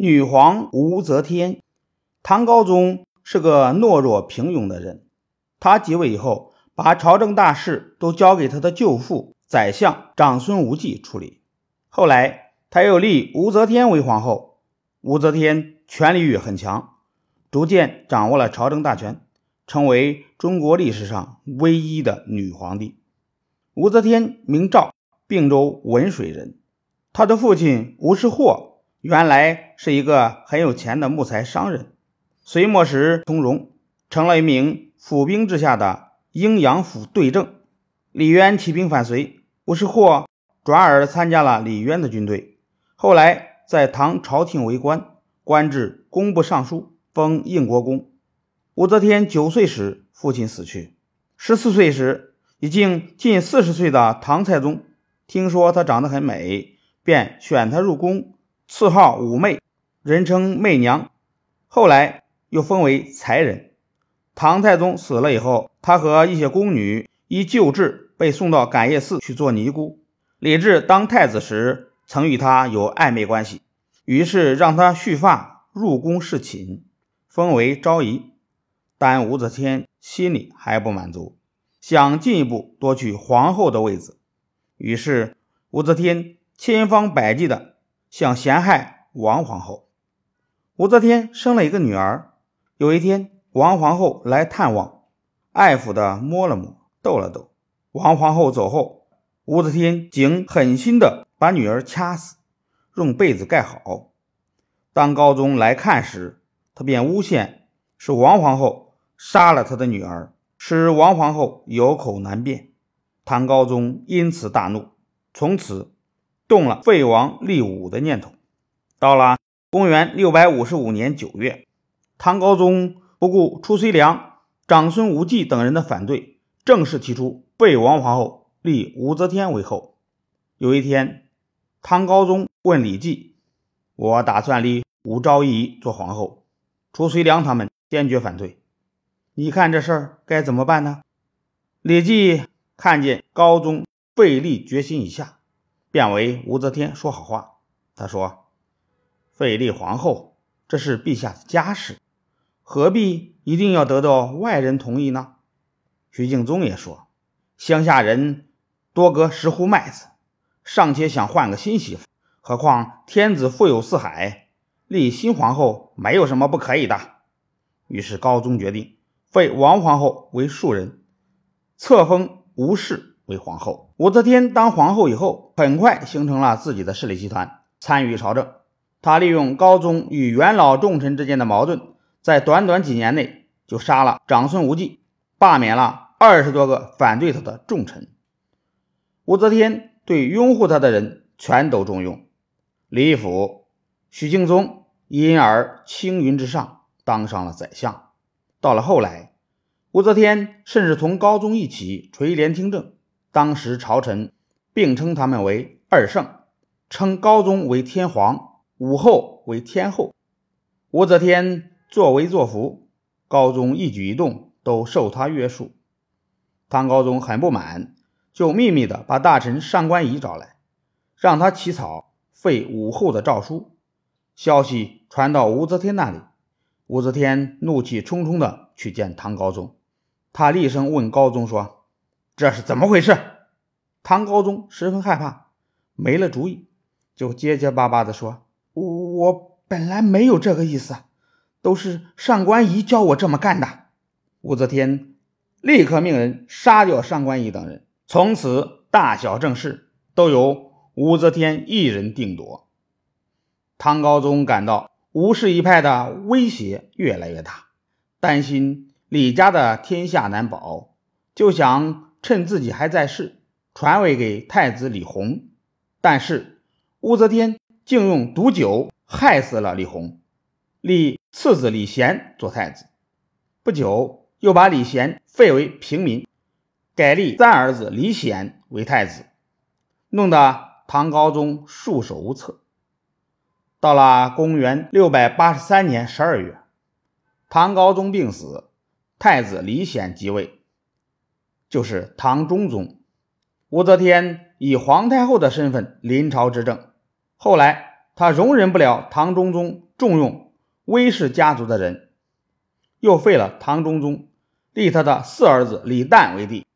女皇武则天，唐高宗是个懦弱平庸的人。他继位以后，把朝政大事都交给他的舅父宰相长孙无忌处理。后来，他又立武则天为皇后。武则天权力欲很强，逐渐掌握了朝政大权，成为中国历史上唯一的女皇帝。武则天名赵，并州文水人。她的父亲吴世霍。原来是一个很有钱的木材商人，隋末时从容，成了一名府兵之下的阴阳府对正。李渊起兵反隋，吴世霍转而参加了李渊的军队。后来在唐朝廷为官，官至工部尚书，封应国公。武则天九岁时，父亲死去。十四岁时，已经近四十岁的唐太宗听说她长得很美，便选她入宫。赐号武媚，人称媚娘，后来又封为才人。唐太宗死了以后，他和一些宫女依旧制被送到感业寺去做尼姑。李治当太子时，曾与他有暧昧关系，于是让他蓄发入宫侍寝，封为昭仪。但武则天心里还不满足，想进一步夺取皇后的位子，于是武则天千方百计的。想陷害王皇后，武则天生了一个女儿。有一天，王皇后来探望，爱抚的摸了摸，逗了逗。王皇后走后，武则天竟狠心的把女儿掐死，用被子盖好。当高宗来看时，他便诬陷是王皇后杀了他的女儿，使王皇后有口难辩。唐高宗因此大怒，从此。动了废王立武的念头。到了公元六百五十五年九月，唐高宗不顾褚遂良、长孙无忌等人的反对，正式提出废王皇后，立武则天为后。有一天，唐高宗问李绩：“我打算立武昭仪做皇后。”褚遂良他们坚决反对。你看这事儿该怎么办呢？李绩看见高宗废立决心已下。便为武则天说好话。他说：“废立皇后，这是陛下的家事，何必一定要得到外人同意呢？”徐敬宗也说：“乡下人多个十户麦子，尚且想换个新媳妇，何况天子富有四海，立新皇后没有什么不可以的。”于是高宗决定废王皇后为庶人，册封吴氏。为皇后，武则天当皇后以后，很快形成了自己的势力集团，参与朝政。她利用高宗与元老重臣之间的矛盾，在短短几年内就杀了长孙无忌，罢免了二十多个反对他的重臣。武则天对拥护她的人全都重用，李义府、许敬宗因而青云直上，当上了宰相。到了后来，武则天甚至同高宗一起垂帘听政。当时朝臣并称他们为二圣，称高宗为天皇，武后为天后。武则天作威作福，高宗一举一动都受他约束。唐高宗很不满，就秘密的把大臣上官仪找来，让他起草废武后的诏书。消息传到武则天那里，武则天怒气冲冲的去见唐高宗，他厉声问高宗说。这是怎么回事？唐高宗十分害怕，没了主意，就结结巴巴地说：“我我本来没有这个意思，都是上官仪教我这么干的。”武则天立刻命人杀掉上官仪等人，从此大小政事都由武则天一人定夺。唐高宗感到吴氏一派的威胁越来越大，担心李家的天下难保，就想。趁自己还在世，传位给太子李弘，但是武则天竟用毒酒害死了李弘，立次子李贤做太子。不久，又把李贤废为平民，改立三儿子李显为太子，弄得唐高宗束手无策。到了公元六百八十三年十二月，唐高宗病死，太子李显即位。就是唐中宗，武则天以皇太后的身份临朝执政。后来，她容忍不了唐中宗重用威氏家族的人，又废了唐中宗，立他的四儿子李旦为帝，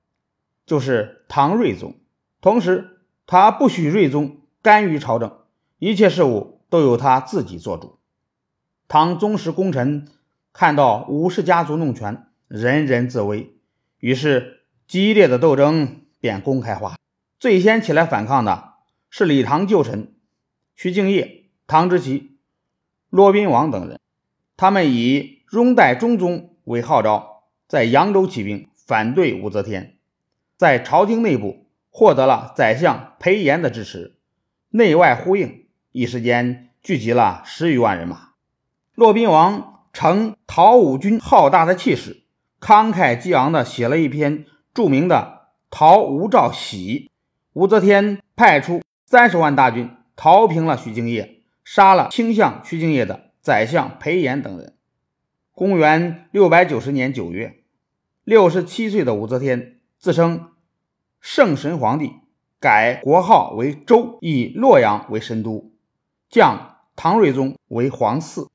就是唐睿宗。同时，他不许睿宗干预朝政，一切事务都由他自己做主。唐宗室功臣看到武氏家族弄权，人人自危，于是激烈的斗争便公开化。最先起来反抗的是李唐旧臣徐敬业、唐之奇、骆宾王等人，他们以拥戴中宗为号召，在扬州起兵反对武则天，在朝廷内部获得了宰相裴炎的支持，内外呼应，一时间聚集了十余万人马。骆宾王乘讨武军浩大的气势，慷慨激昂地写了一篇著名的《陶吴赵喜》。武则天派出三十万大军逃平了徐敬业，杀了倾向徐敬业的宰相裴炎等人。公元六百九十年九月，六十七岁的武则天自称圣神皇帝，改国号为周，以洛阳为神都，降唐睿宗为皇嗣。